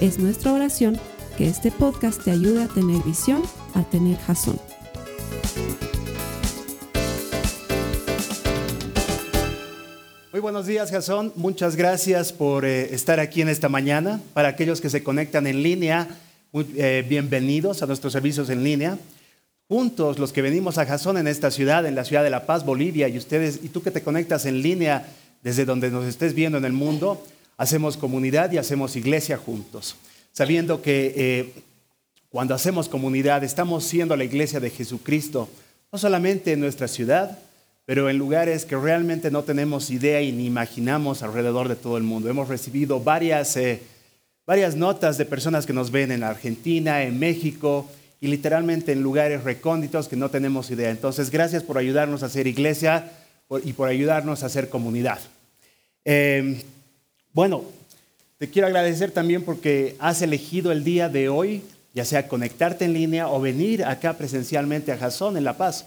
Es nuestra oración que este podcast te ayude a tener visión, a tener jazón. Muy buenos días, Jason. Muchas gracias por eh, estar aquí en esta mañana. Para aquellos que se conectan en línea, eh, bienvenidos a nuestros servicios en línea. Juntos, los que venimos a Jason en esta ciudad, en la ciudad de La Paz, Bolivia, y ustedes, y tú que te conectas en línea desde donde nos estés viendo en el mundo, hacemos comunidad y hacemos iglesia juntos. Sabiendo que eh, cuando hacemos comunidad estamos siendo la iglesia de Jesucristo, no solamente en nuestra ciudad, pero en lugares que realmente no tenemos idea y ni imaginamos alrededor de todo el mundo. Hemos recibido varias, eh, varias notas de personas que nos ven en Argentina, en México y literalmente en lugares recónditos que no tenemos idea. Entonces, gracias por ayudarnos a hacer iglesia y por ayudarnos a hacer comunidad. Eh, bueno, te quiero agradecer también porque has elegido el día de hoy, ya sea conectarte en línea o venir acá presencialmente a Jason en La Paz.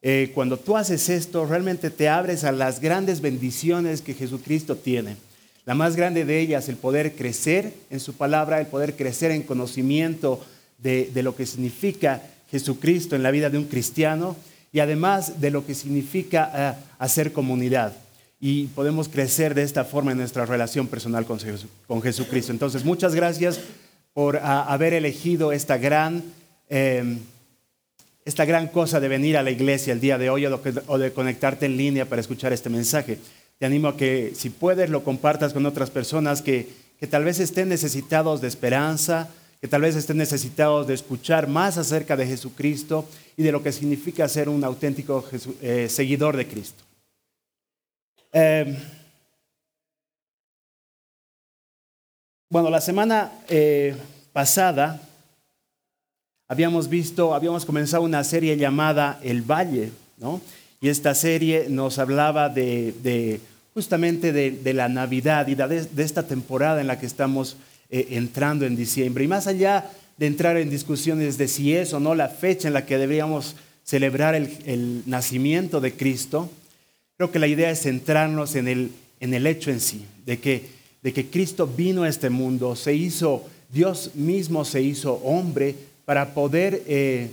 Eh, cuando tú haces esto, realmente te abres a las grandes bendiciones que Jesucristo tiene. La más grande de ellas, el poder crecer en su palabra, el poder crecer en conocimiento de, lo que significa Jesucristo en la vida de un cristiano y además de lo que significa eh, hacer comunidad. Y podemos crecer de esta forma en nuestra relación personal con, Jesucristo. Entonces, muchas gracias por haber elegido esta gran... Eh, esta gran cosa de venir a la iglesia el día de hoy o de conectarte en línea para escuchar este mensaje. Te animo a que si puedes lo compartas con otras personas que, que tal vez estén necesitados de esperanza, que tal vez estén necesitados de escuchar más acerca de Jesucristo y de lo que significa ser un auténtico eh, seguidor de Cristo. Em, bueno, la semana eh, pasada habíamos visto, habíamos comenzado una serie llamada El Valle, ¿no? Y esta serie nos hablaba de, justamente de, la Navidad y de, esta temporada en la que estamos eh, entrando en diciembre. Y más allá de entrar en discusiones de si es o no la fecha en la que deberíamos celebrar el, nacimiento de Cristo, creo que la idea es centrarnos en el, en el hecho en sí, de que, de que Cristo vino a este mundo, se hizo, Dios mismo se hizo hombre, para poder eh,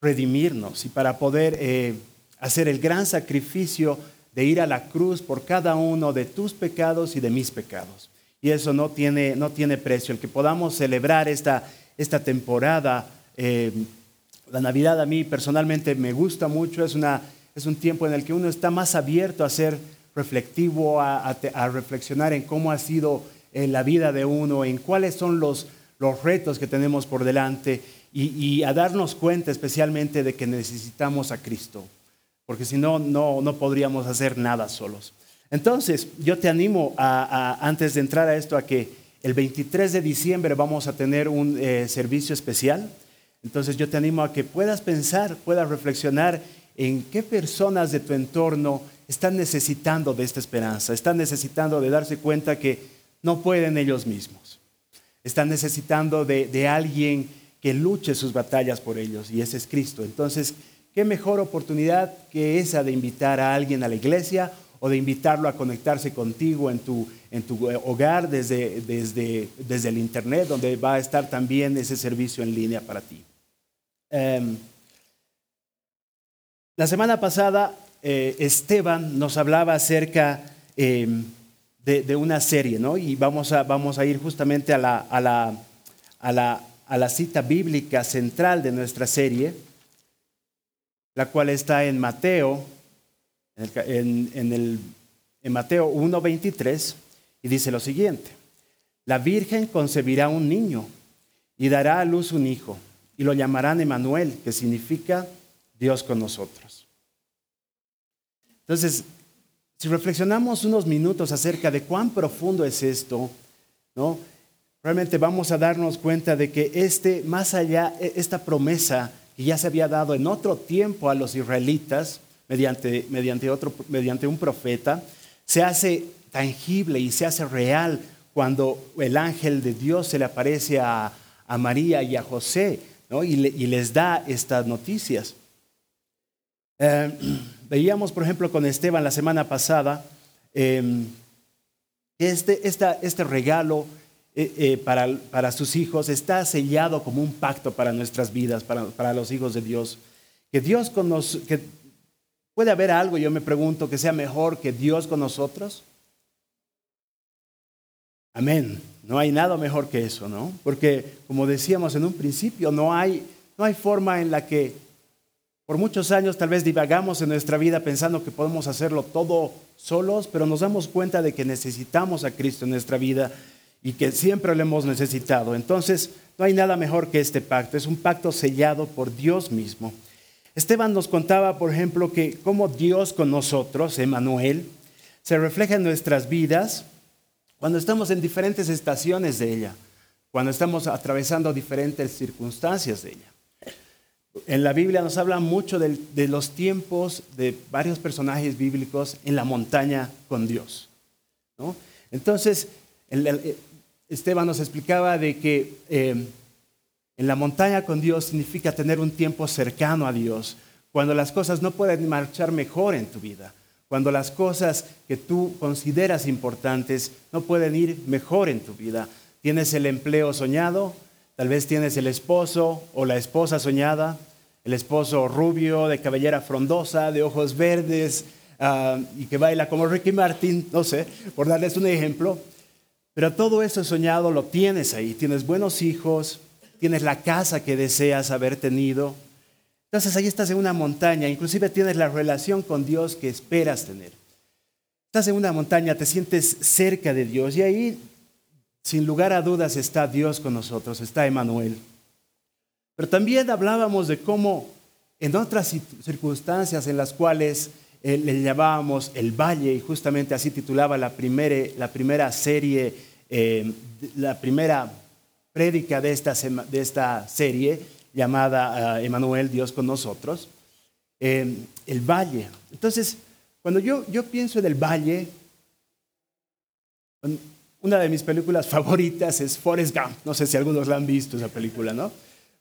redimirnos y para poder eh, hacer el gran sacrificio de ir a la cruz por cada uno de tus pecados y de mis pecados. Y eso no tiene, no tiene precio. El que podamos celebrar esta, esta temporada, eh, la Navidad a mí personalmente me gusta mucho, es, una, es un tiempo en el que uno está más abierto a ser reflectivo, a, reflexionar en cómo ha sido la vida de uno, en cuáles son los, los retos que tenemos por delante y, a darnos cuenta especialmente de que necesitamos a Cristo, porque si no, no, podríamos hacer nada solos. Entonces, yo te animo a, antes de entrar a esto a que el 23 de diciembre vamos a tener un eh, servicio especial. Entonces, yo te animo a que puedas pensar, puedas reflexionar en qué personas de tu entorno están necesitando de esta esperanza, están necesitando de darse cuenta que no pueden ellos mismos están necesitando de, alguien que luche sus batallas por ellos, y ese es Cristo. Entonces, ¿qué mejor oportunidad que esa de invitar a alguien a la iglesia o de invitarlo a conectarse contigo en tu, en tu hogar desde, desde, desde, el Internet, donde va a estar también ese servicio en línea para ti? Em, la semana pasada, eh, Esteban nos hablaba acerca... Em, de, una serie, ¿no? Y vamos a, vamos a ir justamente a la, a, la, a, la, a la cita bíblica central de nuestra serie, la cual está en Mateo, en, en, el, en Mateo 1.23, y dice lo siguiente, la Virgen concebirá un niño y dará a luz un hijo, y lo llamarán Emanuel, que significa Dios con nosotros. Entonces, si reflexionamos unos minutos acerca de cuán profundo es esto, ¿no? realmente vamos a darnos cuenta de que este, más allá, e, esta promesa que ya se había dado en otro tiempo a los israelitas mediante, mediante, otro, mediante un profeta, se hace tangible y se hace real cuando el ángel de Dios se le aparece a, María y a José y, les da estas noticias. Eh, veíamos, por ejemplo, con Esteban la semana pasada, em, este, este regalo eh, eh, para, sus hijos está sellado como un pacto para nuestras vidas, para, los hijos de Dios. Que Dios con que puede haber algo, yo me pregunto, que sea mejor que Dios con nosotros. Amén. No hay nada mejor que eso, ¿no? Porque como decíamos en un principio, no hay, no hay forma en la que por muchos años tal vez divagamos en nuestra vida pensando que podemos hacerlo todo solos, pero nos damos cuenta de que necesitamos a Cristo en nuestra vida y que siempre lo hemos necesitado. Entonces, no hay nada mejor que este pacto. Es un pacto sellado por Dios mismo. Esteban nos contaba, por ejemplo, que cómo Dios con nosotros, Emanuel, se refleja en nuestras vidas cuando estamos en diferentes estaciones de ella, cuando estamos atravesando diferentes circunstancias de ella. En la Biblia nos habla mucho de, los tiempos de varios personajes bíblicos en la montaña con Dios. Entonces, eh, Esteban nos explicaba de que eh, en la montaña con Dios significa tener un tiempo cercano a Dios, cuando las cosas no pueden marchar mejor en tu vida, cuando las cosas que tú consideras importantes no pueden ir mejor en tu vida. Tienes el empleo soñado, Tal vez tienes el esposo o la esposa soñada, el esposo rubio, de cabellera frondosa, de ojos verdes ah, y que baila como Ricky Martin, no sé, por darles un ejemplo. Pero todo eso soñado lo tienes ahí. Tienes buenos hijos, tienes la casa que deseas haber tenido. Entonces ahí estás en una montaña, inclusive tienes la relación con Dios que esperas tener. Estás en una montaña, te sientes cerca de Dios y ahí sin lugar a dudas está Dios con nosotros, está Emanuel. Pero también hablábamos de cómo en otras circunstancias en las cuales eh, le llamábamos el valle, y justamente así titulaba la, la primera serie, eh, la primera prédica de esta, de esta serie llamada eh, Emanuel, Dios con nosotros, el valle. Entonces, cuando yo, yo pienso en el valle, una de mis películas favoritas es Forrest Gump. No sé si algunos la han visto esa película, ¿no?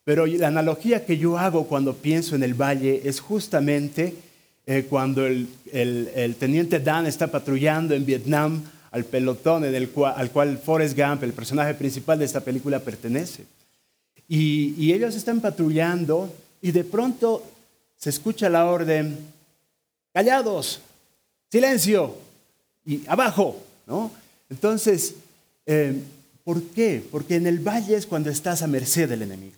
Pero la analogía que yo hago cuando pienso en el valle es justamente eh, cuando el, teniente Dan está patrullando en Vietnam al pelotón al cual Forrest Gump, el personaje principal de esta película, pertenece. Y ellos están patrullando y de pronto se escucha la orden, callados, silencio, y abajo, ¿no? Entonces, eh, ¿por qué? Porque en el valle es cuando estás a merced del enemigo.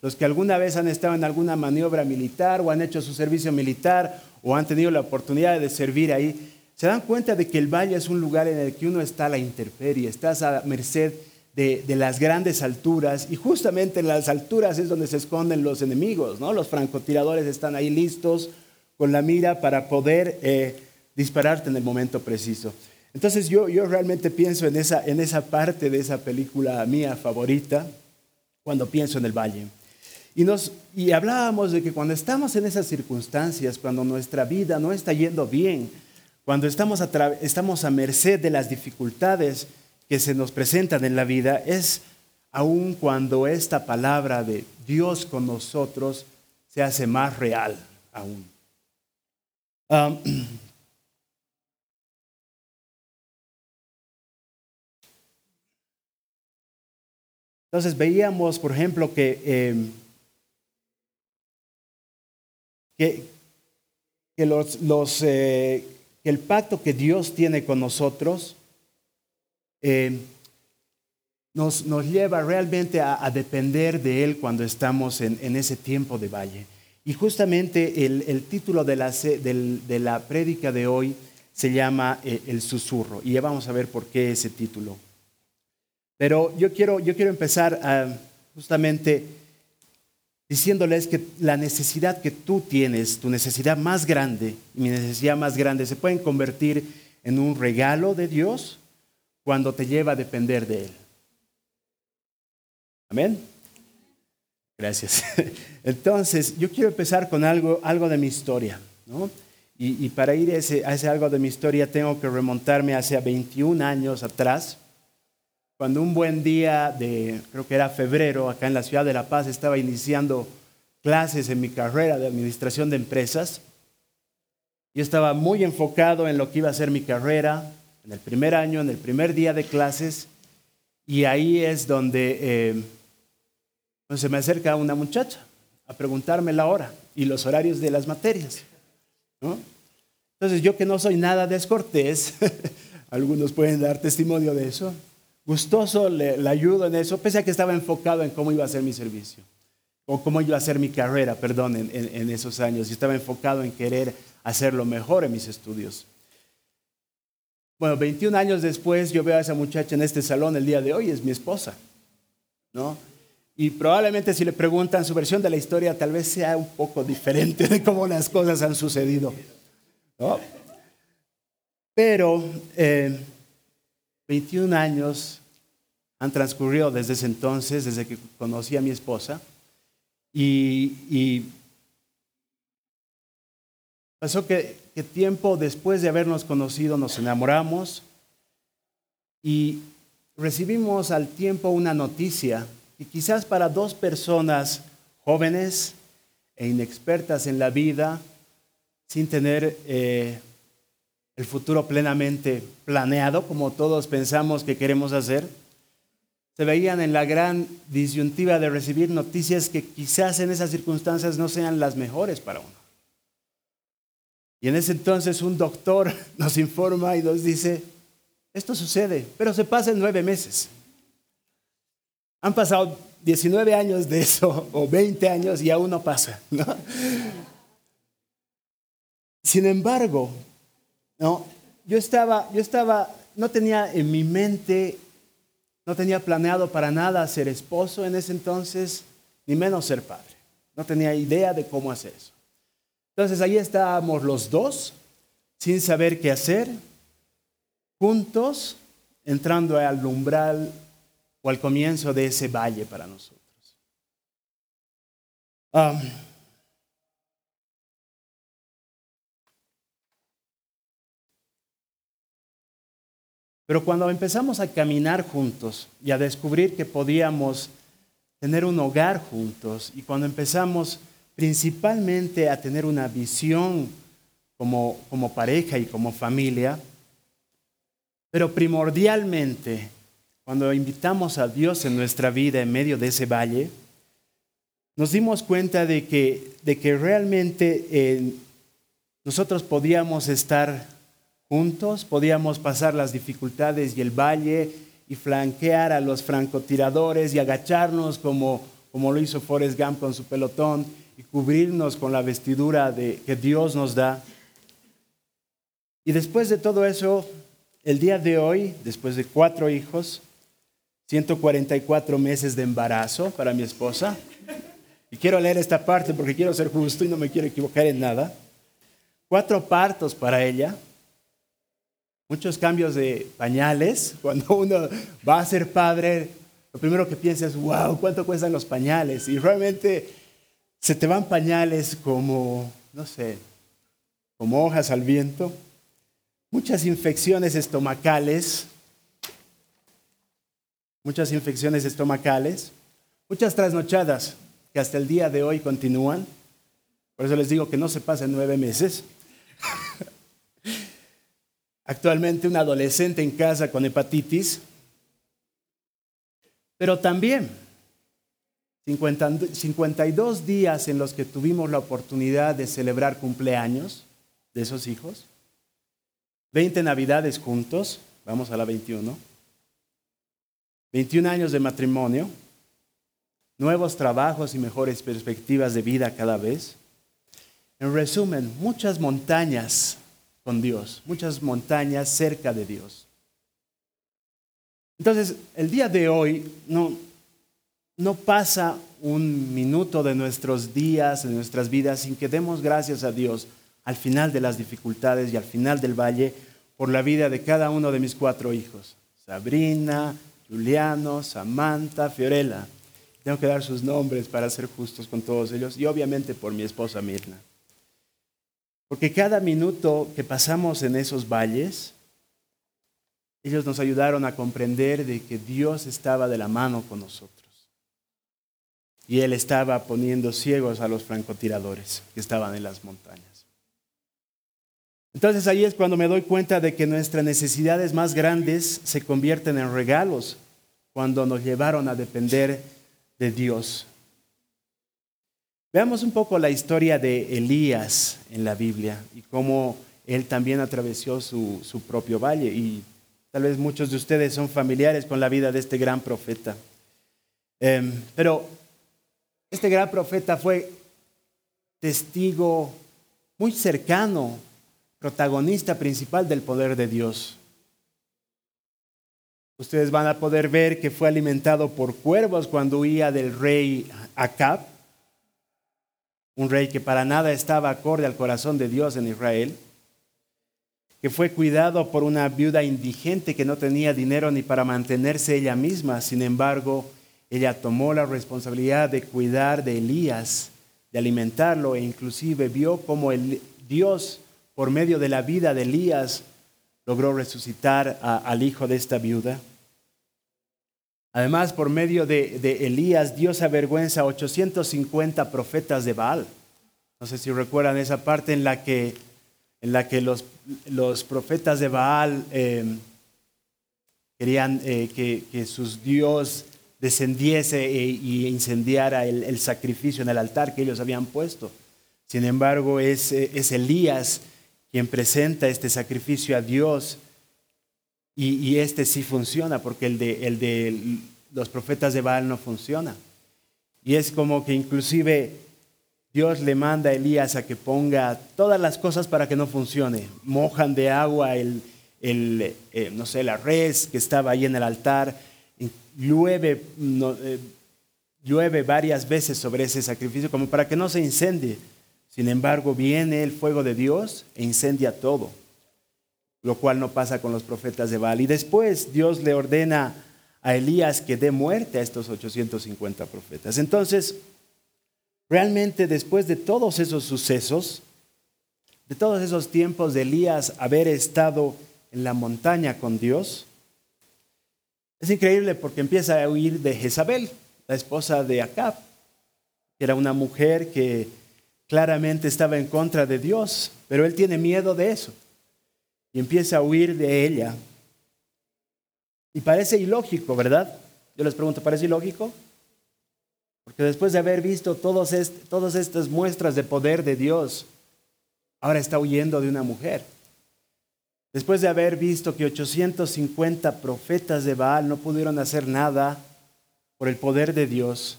Los que alguna vez han estado en alguna maniobra militar o han hecho su servicio militar o han tenido la oportunidad de servir ahí, se dan cuenta de que el valle es un lugar en el que uno está a la intemperie, estás a merced de, las grandes alturas y justamente en las alturas es donde se esconden los enemigos, ¿no? Los francotiradores están ahí listos con la mira para poder eh, dispararte en el momento preciso. Entonces yo, yo realmente pienso en esa, en esa parte de esa película mía favorita cuando pienso en el valle. Y, nos, y hablábamos de que cuando estamos en esas circunstancias, cuando nuestra vida no está yendo bien, cuando estamos a, estamos a merced de las dificultades que se nos presentan en la vida, es aún cuando esta palabra de Dios con nosotros se hace más real aún. Um, Entonces veíamos, por ejemplo, que, em, que, los, eh, el pacto que Dios tiene con nosotros em, nos, nos, lleva realmente a, depender de Él cuando estamos en, ese tiempo de valle. Y justamente el, título de la, de la prédica de hoy se llama eh, El susurro. Y ya vamos a ver por qué ese título. Pero yo quiero, yo quiero empezar ah, justamente diciéndoles que la necesidad que tú tienes, tu necesidad más grande mi necesidad más grande, se pueden convertir en un regalo de Dios cuando te lleva a depender de Él. Amén. Gracias. Entonces, yo quiero empezar con algo, algo de mi historia. ¿no? Y, para ir a ese, a ese algo de mi historia tengo que remontarme hacia 21 años atrás, cuando un buen día de, creo que era febrero, acá en la ciudad de La Paz, estaba iniciando clases en mi carrera de administración de empresas. Yo estaba muy enfocado en lo que iba a ser mi carrera, en el primer año, en el primer día de clases, y ahí es donde eh, pues se me acerca una muchacha a preguntarme la hora y los horarios de las materias. Entonces yo que no soy nada descortés, algunos pueden dar testimonio de eso, gustoso le, ayudo en eso, pese a que estaba enfocado en cómo iba a ser mi servicio, o cómo iba a ser mi carrera, perdón, en, esos años, y estaba enfocado en querer hacerlo mejor en mis estudios. Bueno, 21 años después yo veo a esa muchacha en este salón el día de hoy, es mi esposa, ¿no? Y probablemente si le preguntan su versión de la historia, tal vez sea un poco diferente de cómo las cosas han sucedido. Pero 21 eh, años han transcurrido desde ese entonces, desde que conocí a mi esposa. Y, pasó que, que tiempo después de habernos conocido nos enamoramos y recibimos al tiempo una noticia y quizás para dos personas jóvenes e inexpertas en la vida, sin tener eh, el futuro plenamente planeado, como todos pensamos que queremos hacer, se veían en la gran disyuntiva de recibir noticias que quizás en esas circunstancias no sean las mejores para uno. Y en ese entonces un doctor nos informa y nos dice, esto sucede, pero se pasa en nueve meses. Han pasado 19 años de eso, o 20 años, y aún no pasa. Sin embargo, ¿no? yo, estaba, yo estaba, no tenía en mi mente, no tenía planeado para nada ser esposo en ese entonces, ni menos ser padre. No tenía idea de cómo hacer eso. Entonces ahí estábamos los dos, sin saber qué hacer, juntos, entrando al umbral o al comienzo de ese valle para nosotros. Pero cuando empezamos a caminar juntos y a descubrir que podíamos tener un hogar juntos y cuando empezamos principalmente a tener una visión como, como pareja y como familia, pero primordialmente cuando invitamos a Dios en nuestra vida en medio de ese valle, nos dimos cuenta de que, de que realmente eh, nosotros podíamos estar juntos, podíamos pasar las dificultades y el valle y flanquear a los francotiradores y agacharnos como, como lo hizo Forrest Gump con su pelotón y cubrirnos con la vestidura de, que Dios nos da. Y después de todo eso, el día de hoy, después de cuatro hijos, 144 meses de embarazo para mi esposa. Y quiero leer esta parte porque quiero ser justo y no me quiero equivocar en nada. Cuatro partos para ella. Muchos cambios de pañales. Cuando uno va a ser padre, lo primero que piensa es, wow, ¿cuánto cuestan los pañales? Y realmente se te van pañales como, no sé, como hojas al viento. Muchas infecciones estomacales muchas infecciones estomacales, muchas trasnochadas que hasta el día de hoy continúan. Por eso les digo que no se pasen nueve meses. Actualmente un adolescente en casa con hepatitis, pero también 52 días en los que tuvimos la oportunidad de celebrar cumpleaños de esos hijos, 20 navidades juntos, vamos a la 21 21 años de matrimonio, nuevos trabajos y mejores perspectivas de vida cada vez. En resumen, muchas montañas con Dios, muchas montañas cerca de Dios. Entonces, el día de hoy no, no pasa un minuto de nuestros días, de nuestras vidas, sin que demos gracias a Dios al final de las dificultades y al final del valle por la vida de cada uno de mis cuatro hijos. Sabrina, Juliano, Samantha, Fiorella. Tengo que dar sus nombres para ser justos con todos ellos y obviamente por mi esposa Mirna. Porque cada minuto que pasamos en esos valles, ellos nos ayudaron a comprender de que Dios estaba de la mano con nosotros. Y Él estaba poniendo ciegos a los francotiradores que estaban en las montañas. Entonces ahí es cuando me doy cuenta de que nuestras necesidades más grandes se convierten en regalos cuando nos llevaron a depender de Dios. Veamos un poco la historia de Elías en la Biblia y cómo él también atravesó su, su propio valle. Y tal vez muchos de ustedes son familiares con la vida de este gran profeta. Em, pero este gran profeta fue testigo muy cercano protagonista principal del poder de Dios. Ustedes van a poder ver que fue alimentado por cuervos cuando huía del rey Acab, un rey que para nada estaba acorde al corazón de Dios en Israel, que fue cuidado por una viuda indigente que no tenía dinero ni para mantenerse ella misma. Sin embargo, ella tomó la responsabilidad de cuidar de Elías, de alimentarlo e inclusive vio como el Dios por medio de la vida de Elías, logró resucitar al hijo de esta viuda. Además, por medio de, Elías, Dios avergüenza a 850 profetas de Baal. No sé si recuerdan esa parte en la que, en la que los, los profetas de Baal em, querían eh, que, que, sus Dios descendiese e, y incendiara el, el, sacrificio en el altar que ellos habían puesto. Sin embargo, es, es Elías quien presenta este sacrificio a Dios y, este sí funciona, porque el de, el de los profetas de Baal no funciona. Y es como que inclusive Dios le manda a Elías a que ponga todas las cosas para que no funcione. Mojan de agua el, el eh, no sé, la res que estaba ahí en el altar. Llueve, eh, llueve varias veces sobre ese sacrificio como para que no se incendie. Sin embargo, viene el fuego de Dios e incendia todo, lo cual no pasa con los profetas de Baal. Y después Dios le ordena a Elías que dé muerte a estos 850 profetas. Entonces, realmente después de todos esos sucesos, de todos esos tiempos de Elías haber estado en la montaña con Dios, es increíble porque empieza a huir de Jezabel, la esposa de Acab, que era una mujer que claramente estaba en contra de Dios, pero él tiene miedo de eso y empieza a huir de ella. Y parece ilógico, ¿verdad? Yo les pregunto, ¿parece ilógico? Porque después de haber visto todos todas estas muestras de poder de Dios, ahora está huyendo de una mujer. Después de haber visto que 850 profetas de Baal no pudieron hacer nada por el poder de Dios,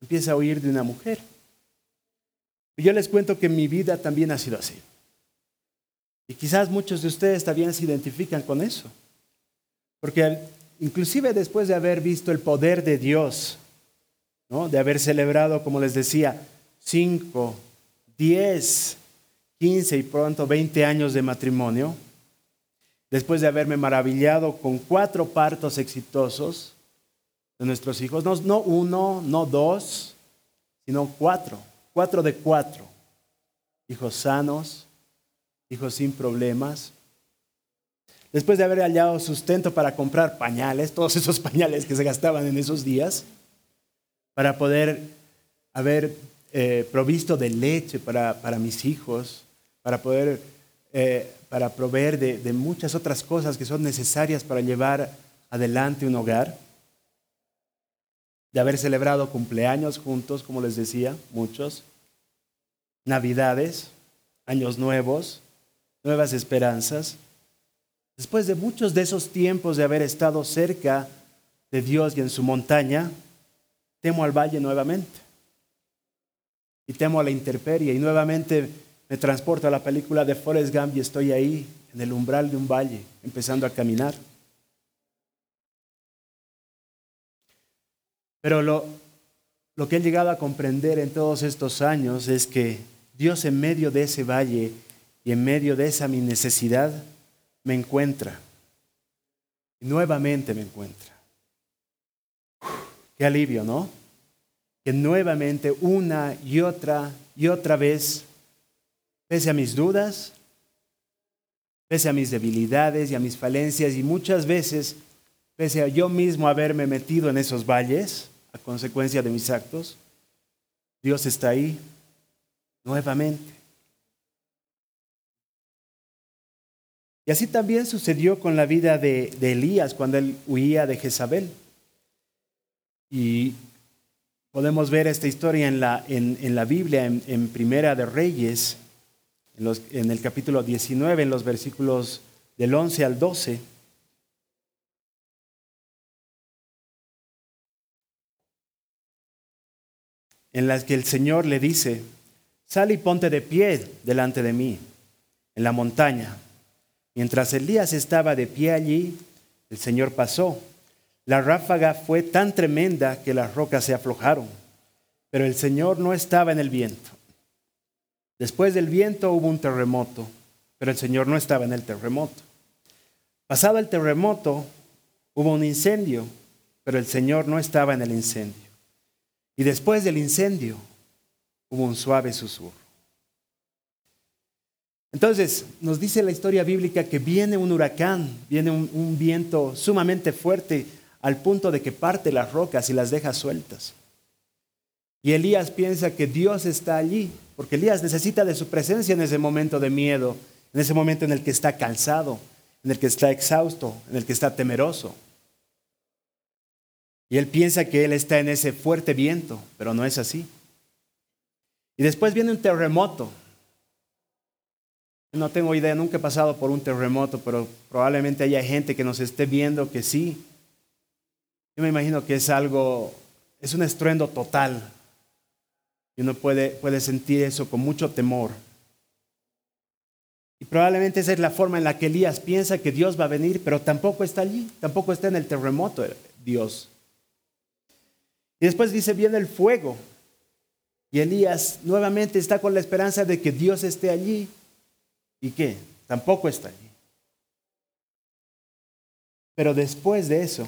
empieza a huir de una mujer. Y yo les cuento que mi vida también ha sido así. Y quizás muchos de ustedes también se identifican con eso. Porque inclusive después de haber visto el poder de Dios, de haber celebrado, como les decía, 5, 10, 15 y pronto 20 años de matrimonio, después de haberme maravillado con cuatro partos exitosos de nuestros hijos, no, no uno, no dos, sino cuatro cuatro de cuatro, hijos sanos, hijos sin problemas. Después de haber hallado sustento para comprar pañales, todos esos pañales que se gastaban en esos días, para poder haber eh, provisto de leche para, mis hijos, para poder eh, para proveer de muchas otras cosas que son necesarias para llevar adelante un hogar de haber celebrado cumpleaños juntos, como les decía, muchos, navidades, años nuevos, nuevas esperanzas. Después de muchos de esos tiempos de haber estado cerca de Dios y en su montaña, temo al valle nuevamente. Y temo a la intemperie y nuevamente me transporto a la película de Forrest Gump y estoy ahí en el umbral de un valle, empezando a caminar. Pero lo, lo que he llegado a comprender en todos estos años es que Dios en medio de ese valle y en medio de esa mi necesidad me encuentra. Y nuevamente me encuentra. qué alivio, ¿no? que nuevamente una y otra y otra vez, pese a mis dudas, pese a mis debilidades y a mis falencias y muchas veces, pese a yo mismo haberme metido en esos valles a consecuencia de mis actos, Dios está ahí nuevamente. Y así también sucedió con la vida de, Elías cuando él huía de Jezabel. Y podemos ver esta historia en la, Biblia, en, Primera de Reyes, en, en el capítulo 19, en los versículos del 11 al 12. en las que el Señor le dice, sal y ponte de pie delante de mí en la montaña. Mientras Elías estaba de pie allí, el Señor pasó. La ráfaga fue tan tremenda que las rocas se aflojaron, pero el Señor no estaba en el viento. Después del viento hubo un terremoto, pero el Señor no estaba en el terremoto. Pasado el terremoto, hubo un incendio, pero el Señor no estaba en el incendio. Y después del incendio, hubo un suave susurro. Entonces, nos dice la historia bíblica que viene un huracán, viene un, viento sumamente fuerte al punto de que parte las rocas y las deja sueltas. Y Elías piensa que Dios está allí, porque Elías necesita de su presencia en ese momento de miedo, en ese momento en el que está cansado, en el que está exhausto, en el que está temeroso. Y él piensa que él está en ese fuerte viento, pero no es así. Y después viene un terremoto, no tengo idea, nunca he pasado por un terremoto, pero probablemente haya gente que nos esté viendo que sí. Yo me imagino que es algo, es un estruendo total. Y uno puede, puede sentir eso con mucho temor. Y probablemente esa es la forma en la que Elías piensa que Dios va a venir, pero tampoco está allí, tampoco está en el terremoto eh, Dios. Y después dice, viene el fuego. Y Elías nuevamente está con la esperanza de que Dios esté allí. ¿Y qué? Tampoco está allí. Pero después de eso,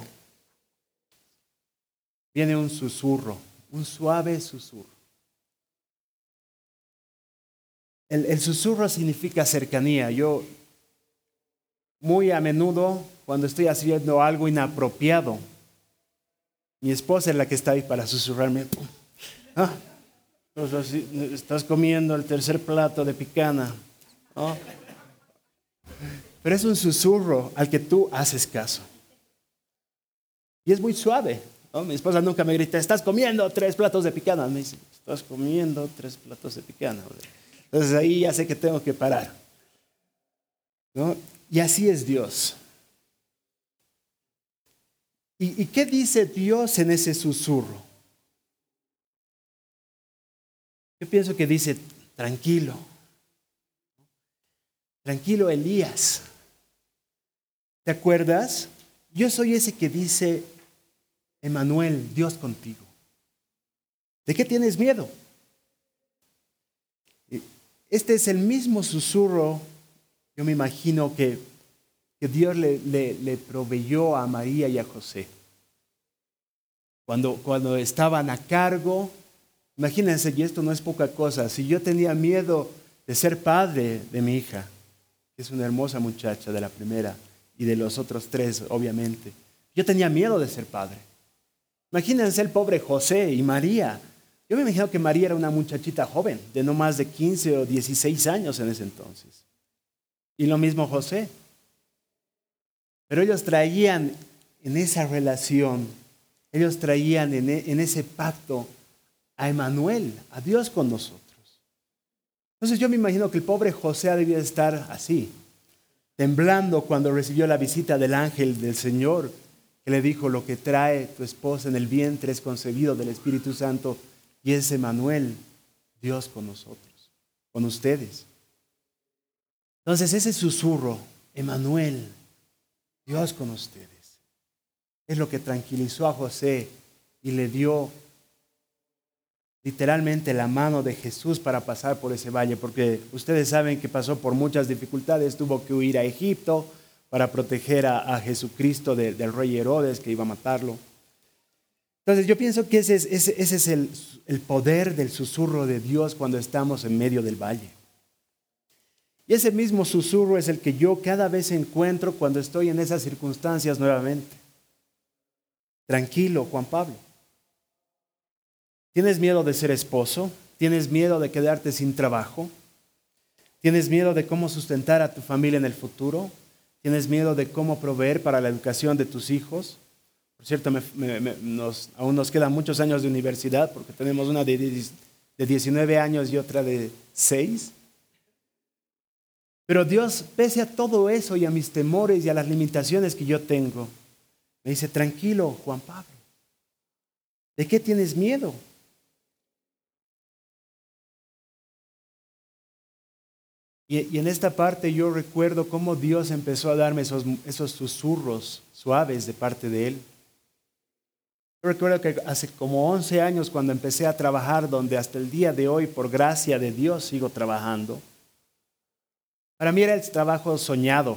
viene un susurro, un suave susurro. El, el, susurro significa cercanía. Yo muy a menudo, cuando estoy haciendo algo inapropiado, mi esposa es la que está ahí para susurrarme. Ah, estás comiendo el tercer plato de picana. Pero es un susurro al que tú haces caso. Y es muy suave. Mi esposa nunca me grita, estás comiendo tres platos de picana. Me dice, estás comiendo tres platos de picana. Entonces ahí ya sé que tengo que parar. Y así es Dios. ¿Y qué dice Dios en ese susurro? Yo pienso que dice, tranquilo, Tranquilo, Elías. ¿Te acuerdas? Yo soy ese que dice, Emanuel, Dios contigo. ¿De qué tienes miedo? Este es el mismo susurro, yo me imagino que, que Dios le, le, proveyó a María y a José. Cuando, cuando estaban a cargo, imagínense, y esto no es poca cosa, si yo tenía miedo de ser padre de mi hija, es una hermosa muchacha de la primera y de los otros tres, obviamente. Yo tenía miedo de ser padre. Imagínense el pobre José y María. Yo me imagino que María era una muchachita joven, de no más de 15 o 16 años en ese entonces. Y lo mismo José. Pero ellos traían en esa relación, ellos traían en, ese pacto a Emanuel, a Dios con nosotros. Entonces yo me imagino que el pobre José debía estar así, temblando cuando recibió la visita del ángel del Señor, que le dijo, lo que trae tu esposa en el vientre es concebido del Espíritu Santo y es Emanuel, Dios con nosotros, con ustedes. Entonces ese susurro, Emanuel, Dios con ustedes, es lo que tranquilizó a José y le dio literalmente la mano de Jesús para pasar por ese valle, porque ustedes saben que pasó por muchas dificultades, tuvo que huir a Egipto para proteger a, Jesucristo del rey Herodes que iba a matarlo. Entonces yo pienso que ese es, el poder del susurro de Dios cuando estamos en medio del valle. Y ese mismo susurro es el que yo cada vez encuentro cuando estoy en esas circunstancias nuevamente. Tranquilo, Juan Pablo. ¿Tienes miedo de ser esposo? ¿Tienes miedo de quedarte sin trabajo? ¿Tienes miedo de cómo sustentar a tu familia en el futuro? ¿Tienes miedo de cómo proveer para la educación de tus hijos? Por cierto, aún nos quedan muchos años de universidad porque tenemos una de, de 19 años y otra de 6. Pero Dios, pese a todo eso y a mis temores y a las limitaciones que yo tengo, me dice, tranquilo, Juan Pablo, ¿de qué tienes miedo? Y, en esta parte yo recuerdo cómo Dios empezó a darme esos, esos susurros suaves de parte de Él. Yo recuerdo que hace como 11 años cuando empecé a trabajar, donde hasta el día de hoy, por gracia de Dios, sigo trabajando, para mí era el trabajo soñado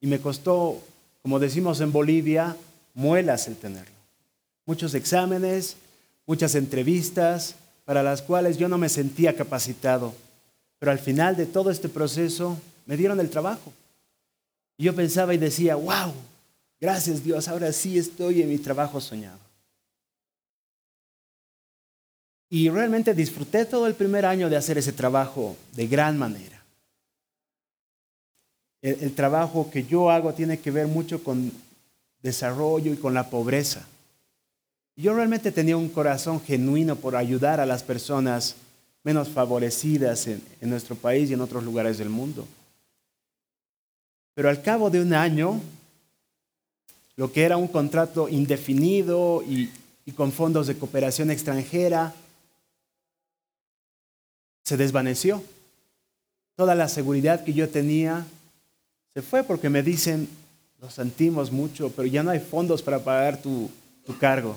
y me costó, como decimos en Bolivia, muelas el tenerlo. Muchos exámenes, muchas entrevistas para las cuales yo no me sentía capacitado, pero al final de todo este proceso me dieron el trabajo. Y yo pensaba y decía, wow, gracias Dios, ahora sí estoy en mi trabajo soñado. Y realmente disfruté todo el primer año de hacer ese trabajo de gran manera el, trabajo que yo hago tiene que ver mucho con desarrollo y con la pobreza. Yo realmente tenía un corazón genuino por ayudar a las personas menos favorecidas en, nuestro país y en otros lugares del mundo. Pero al cabo de un año, lo que era un contrato indefinido y, con fondos de cooperación extranjera, se desvaneció. Toda la seguridad que yo tenía se fue porque me dicen, lo sentimos mucho, pero ya no hay fondos para pagar tu cargo.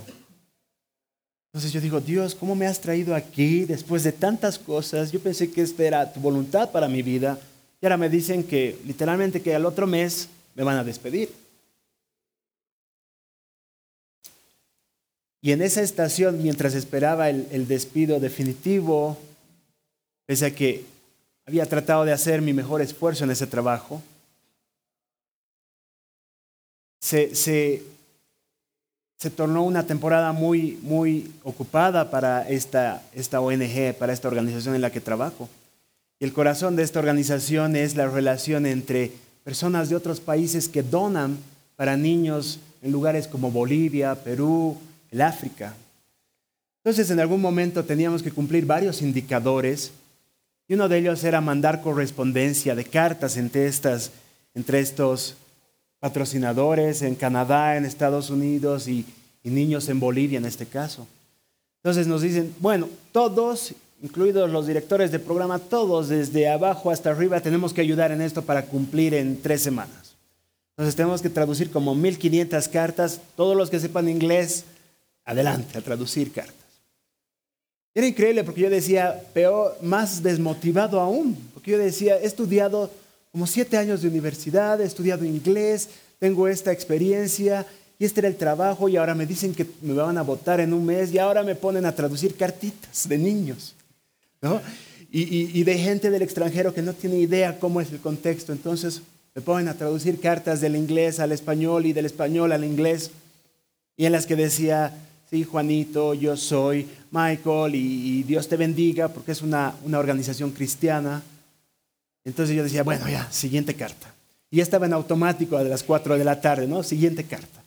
Entonces yo digo, Dios, ¿cómo me has traído aquí después de tantas cosas? Yo pensé que esta era tu voluntad para mi vida. Y ahora me dicen que literalmente que al otro mes me van a despedir. Y en esa estación, mientras esperaba el, el despido definitivo, pese a que había tratado de hacer mi mejor esfuerzo en ese trabajo, se, se, tornó una temporada muy, muy ocupada para esta, esta ONG, para esta organización en la que trabajo. Y el corazón de esta organización es la relación entre personas de otros países que donan para niños en lugares como Bolivia, Perú, el África. Entonces en algún momento teníamos que cumplir varios indicadores y uno de ellos era mandar correspondencia de cartas entre, estas, entre estos patrocinadores en Canadá, en Estados Unidos y, niños en Bolivia en este caso. Entonces nos dicen, bueno, todos, incluidos los directores de programa, todos desde abajo hasta arriba tenemos que ayudar en esto para cumplir en tres semanas. Entonces tenemos que traducir como 1500 cartas, todos los que sepan inglés, adelante a traducir cartas. Era increíble porque yo decía, peor, más desmotivado aún, porque yo decía, he estudiado como siete años de universidad, he estudiado inglés, tengo esta experiencia y este era el trabajo y ahora me dicen que me van a votar en un mes y ahora me ponen a traducir cartitas de niños ¿no? y, de gente del extranjero que no tiene idea cómo es el contexto. Entonces me ponen a traducir cartas del inglés al español y del español al inglés y en las que decía, sí, Juanito, yo soy Michael y, Dios te bendiga porque es una, una organización cristiana entonces yo decía, bueno, ya, siguiente carta. Y estaba en automático a las 4 de la tarde, ¿no? Siguiente carta.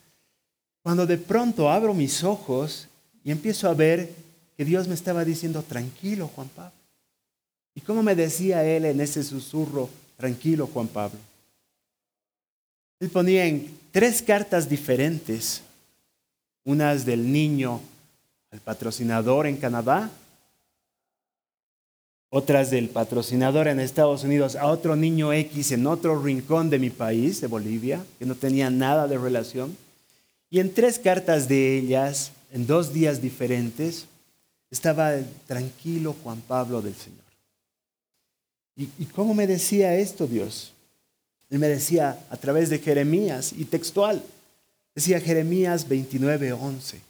Cuando de pronto abro mis ojos y empiezo a ver que Dios me estaba diciendo, tranquilo, Juan Pablo. ¿Y cómo me decía él en ese susurro, tranquilo, Juan Pablo? Él ponía en tres cartas diferentes, unas del niño al patrocinador en Canadá, otras del patrocinador en Estados Unidos a otro niño X en otro rincón de mi país, de Bolivia, que no tenía nada de relación. Y en tres cartas de ellas, en dos días diferentes, estaba tranquilo Juan Pablo del Señor. ¿Y, cómo me decía esto Dios? Él me decía a través de Jeremías y textual. Decía Jeremías 29:11.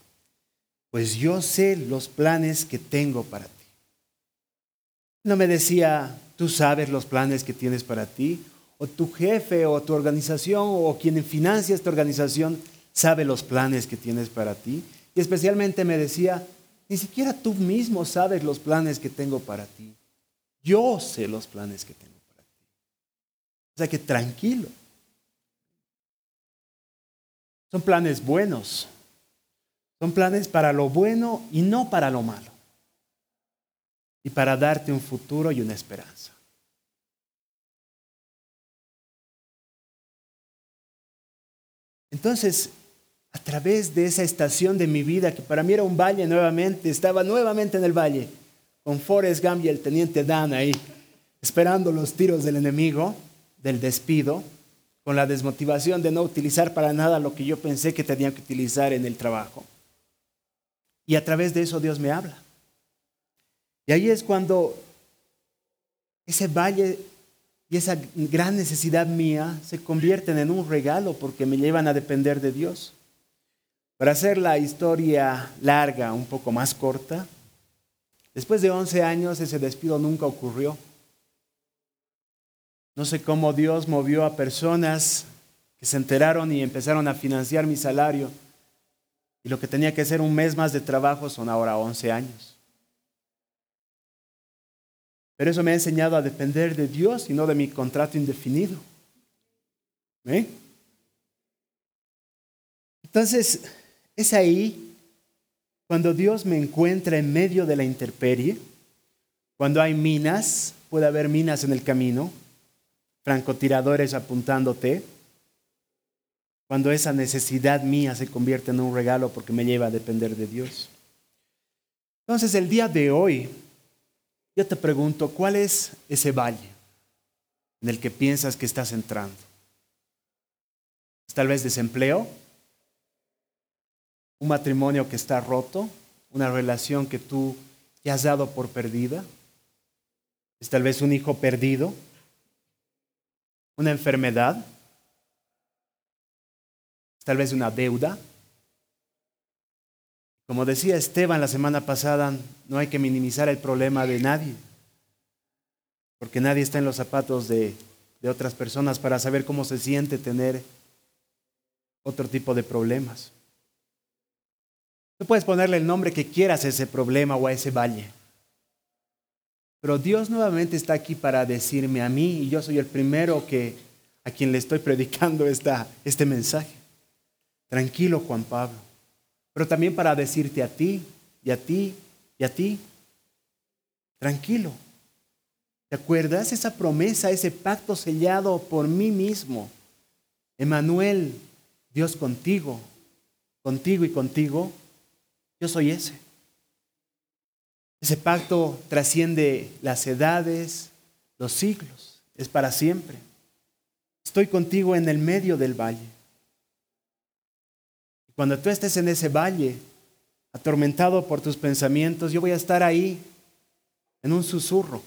pues yo sé los planes que tengo para ti. No me decía, tú sabes los planes que tienes para ti, o tu jefe o tu organización o quien financia esta organización sabe los planes que tienes para ti. Y especialmente me decía, ni siquiera tú mismo sabes los planes que tengo para ti. Yo sé los planes que tengo para ti. O sea que tranquilo. Son planes buenos. Son planes para lo bueno y no para lo malo. Y para darte un futuro y una esperanza. Entonces, a través de esa estación de mi vida, que para mí era un valle nuevamente, estaba nuevamente en el valle, con Forrest Gump y el teniente Dan ahí, esperando los tiros del enemigo, del despido, con la desmotivación de no utilizar para nada lo que yo pensé que tenía que utilizar en el trabajo. Y a través de eso Dios me habla. Y ahí es cuando ese valle y esa gran necesidad mía se convierten en un regalo porque me llevan a depender de Dios. Para hacer la historia larga, un poco más corta, después de 11 años ese despido nunca ocurrió. No sé cómo Dios movió a personas que se enteraron y empezaron a financiar mi salario. Y lo que tenía que ser un mes más de trabajo son ahora 11 años. Pero eso me ha enseñado a depender de Dios y no de mi contrato indefinido. ¿Eh? Entonces, es ahí cuando Dios me encuentra en medio de la intemperie, cuando hay minas, puede haber minas en el camino, francotiradores apuntándote, cuando esa necesidad mía se convierte en un regalo porque me lleva a depender de Dios. Entonces, el día de hoy, yo te pregunto, ¿cuál es ese valle en el que piensas que estás entrando? ¿Es tal vez desempleo? ¿Un matrimonio que está roto? ¿Una relación que tú te has dado por perdida? ¿Es tal vez un hijo perdido? ¿Una enfermedad? ¿Es tal vez una deuda? Como decía Esteban la semana pasada, no hay que minimizar el problema de nadie, porque nadie está en los zapatos de, otras personas para saber cómo se siente tener otro tipo de problemas. Tú puedes ponerle el nombre que quieras a ese problema o a ese valle. Pero Dios nuevamente está aquí para decirme a mí, y yo soy el primero que, a quien le estoy predicando esta, este mensaje. Tranquilo, Juan Pablo pero también para decirte a ti y a ti y a ti, tranquilo. ¿Te acuerdas esa promesa, ese pacto sellado por mí mismo? Emanuel, Dios contigo, contigo y contigo, yo soy ese. Ese pacto trasciende las edades, los siglos, es para siempre. Estoy contigo en el medio del valle. Cuando tú estés en ese valle, atormentado por tus pensamientos, yo voy a estar ahí en un susurro.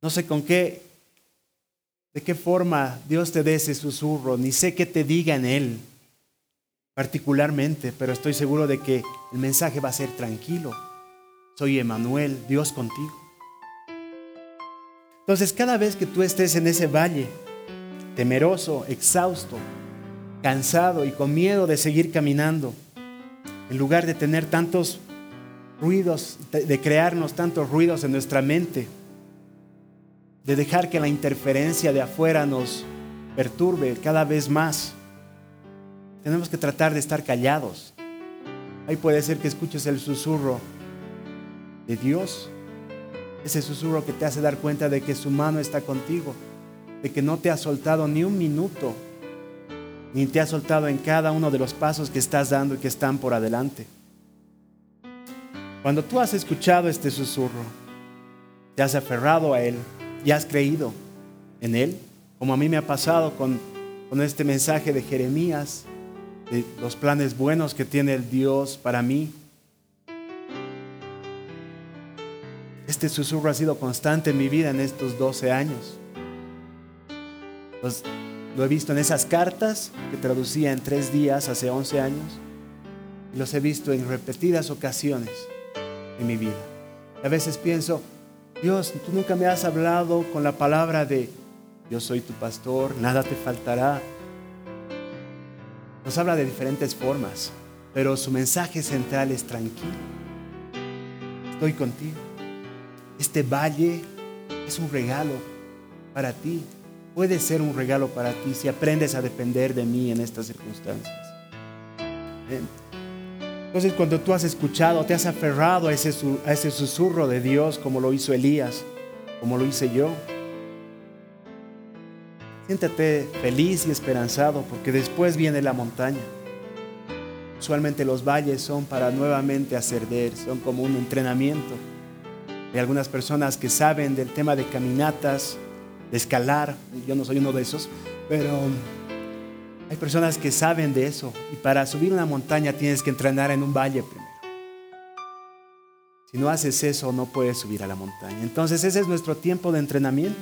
No sé con qué, de qué forma Dios te dé ese susurro, ni sé qué te diga en él particularmente, pero estoy seguro de que el mensaje va a ser tranquilo. Soy Emanuel, Dios contigo. Entonces, cada vez que tú estés en ese valle, temeroso, exhausto, cansado y con miedo de seguir caminando, en lugar de tener tantos ruidos, de crearnos tantos ruidos en nuestra mente, de dejar que la interferencia de afuera nos perturbe cada vez más. Tenemos que tratar de estar callados. Ahí puede ser que escuches el susurro de Dios, ese susurro que te hace dar cuenta de que su mano está contigo, de que no te ha soltado ni un minuto ni te ha soltado en cada uno de los pasos que estás dando y que están por adelante. Cuando tú has escuchado este susurro, te has aferrado a Él y has creído en Él, como a mí me ha pasado con, con este mensaje de Jeremías, de los planes buenos que tiene el Dios para mí. Este susurro ha sido constante en mi vida en estos 12 años. Lo he visto en esas cartas que traducía en tres días hace 11 años. los he visto en repetidas ocasiones en mi vida. A veces pienso, Dios, tú nunca me has hablado con la palabra de yo soy tu pastor, nada te faltará. Nos habla de diferentes formas, pero su mensaje central es tranquilo. Estoy contigo. Este valle es un regalo para ti. Puede ser un regalo para ti si aprendes a depender de mí en estas circunstancias. Entonces cuando tú has escuchado, te has aferrado a ese, a ese susurro de Dios como lo hizo Elías, como lo hice yo, siéntate feliz y esperanzado porque después viene la montaña. Usualmente los valles son para nuevamente ascender, son como un entrenamiento. Hay algunas personas que saben del tema de caminatas, de escalar, yo no soy uno de esos, pero hay personas que saben de eso y para subir una montaña tienes que entrenar en un valle primero. Si no haces eso no puedes subir a la montaña. Entonces ese es nuestro tiempo de entrenamiento.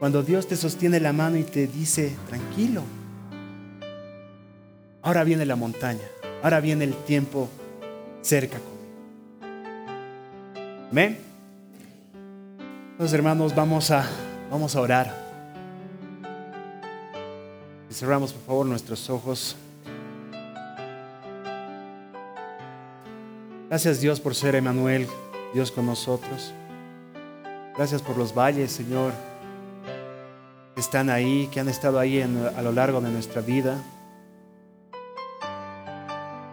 Cuando Dios te sostiene la mano y te dice, tranquilo, ahora viene la montaña, ahora viene el tiempo cerca conmigo. Amén. Entonces hermanos, vamos a, vamos a orar. Cerramos por favor nuestros ojos. Gracias Dios por ser Emanuel, Dios con nosotros. Gracias por los valles, Señor, que están ahí, que han estado ahí a lo largo de nuestra vida.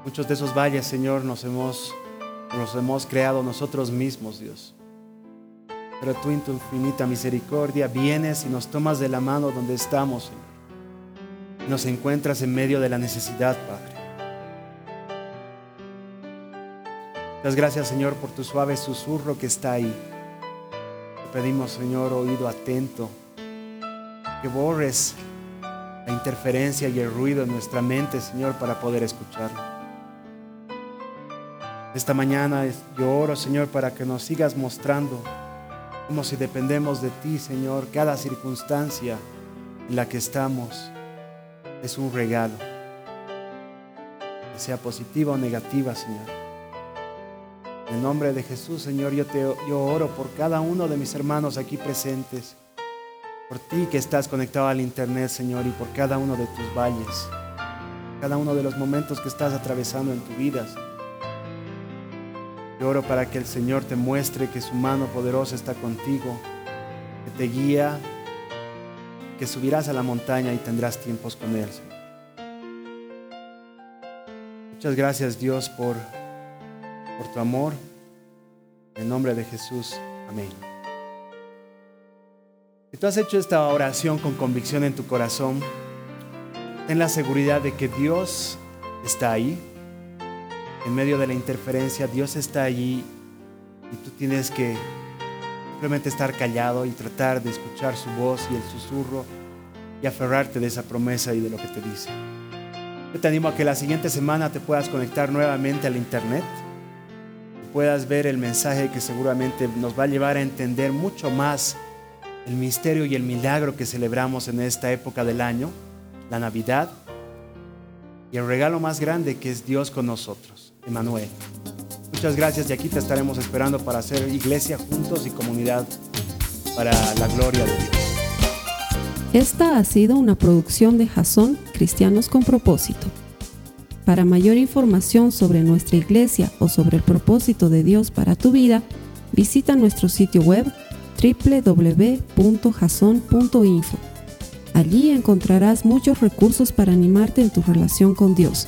Muchos de esos valles, Señor, nos hemos, los hemos creado nosotros mismos, Dios. Pero tú en tu infinita misericordia vienes y nos tomas de la mano donde estamos, Señor nos encuentras en medio de la necesidad, Padre. Muchas gracias, Señor, por tu suave susurro que está ahí. Te pedimos, Señor, oído atento, que borres la interferencia y el ruido en nuestra mente, Señor, para poder escucharlo. Esta mañana yo oro, Señor, para que nos sigas mostrando como si dependemos de ti, Señor, cada circunstancia en la que estamos es un regalo. Que sea positiva o negativa, Señor. En nombre de Jesús, Señor, yo, te, yo oro por cada uno de mis hermanos aquí presentes. Por ti que estás conectado al Internet, Señor, y por cada uno de tus valles. Cada uno de los momentos que estás atravesando en tu vida. Yo oro para que el Señor te muestre que su mano poderosa está contigo, que te guía, que subirás a la montaña y tendrás tiempos con Él. Muchas gracias Dios por, por tu amor. En nombre de Jesús. Amén. Si tú has hecho esta oración con convicción en tu corazón, ten la seguridad de que Dios está ahí. En medio de la interferencia, Dios está allí y tú tienes que Simplemente estar callado y tratar de escuchar su voz y el susurro y aferrarte de esa promesa y de lo que te dice. Yo te animo a que la siguiente semana te puedas conectar nuevamente al Internet, puedas ver el mensaje que seguramente nos va a llevar a entender mucho más el misterio y el milagro que celebramos en esta época del año, la Navidad, y el regalo más grande que es Dios con nosotros, Emanuel. Muchas gracias y aquí te estaremos esperando para hacer iglesia juntos y comunidad para la gloria de Dios. Esta ha sido una producción de Jason Cristianos con propósito. Para mayor información sobre nuestra iglesia o sobre el propósito de Dios para tu vida, visita nuestro sitio web www.jason.info. Allí encontrarás muchos recursos para animarte en tu relación con Dios,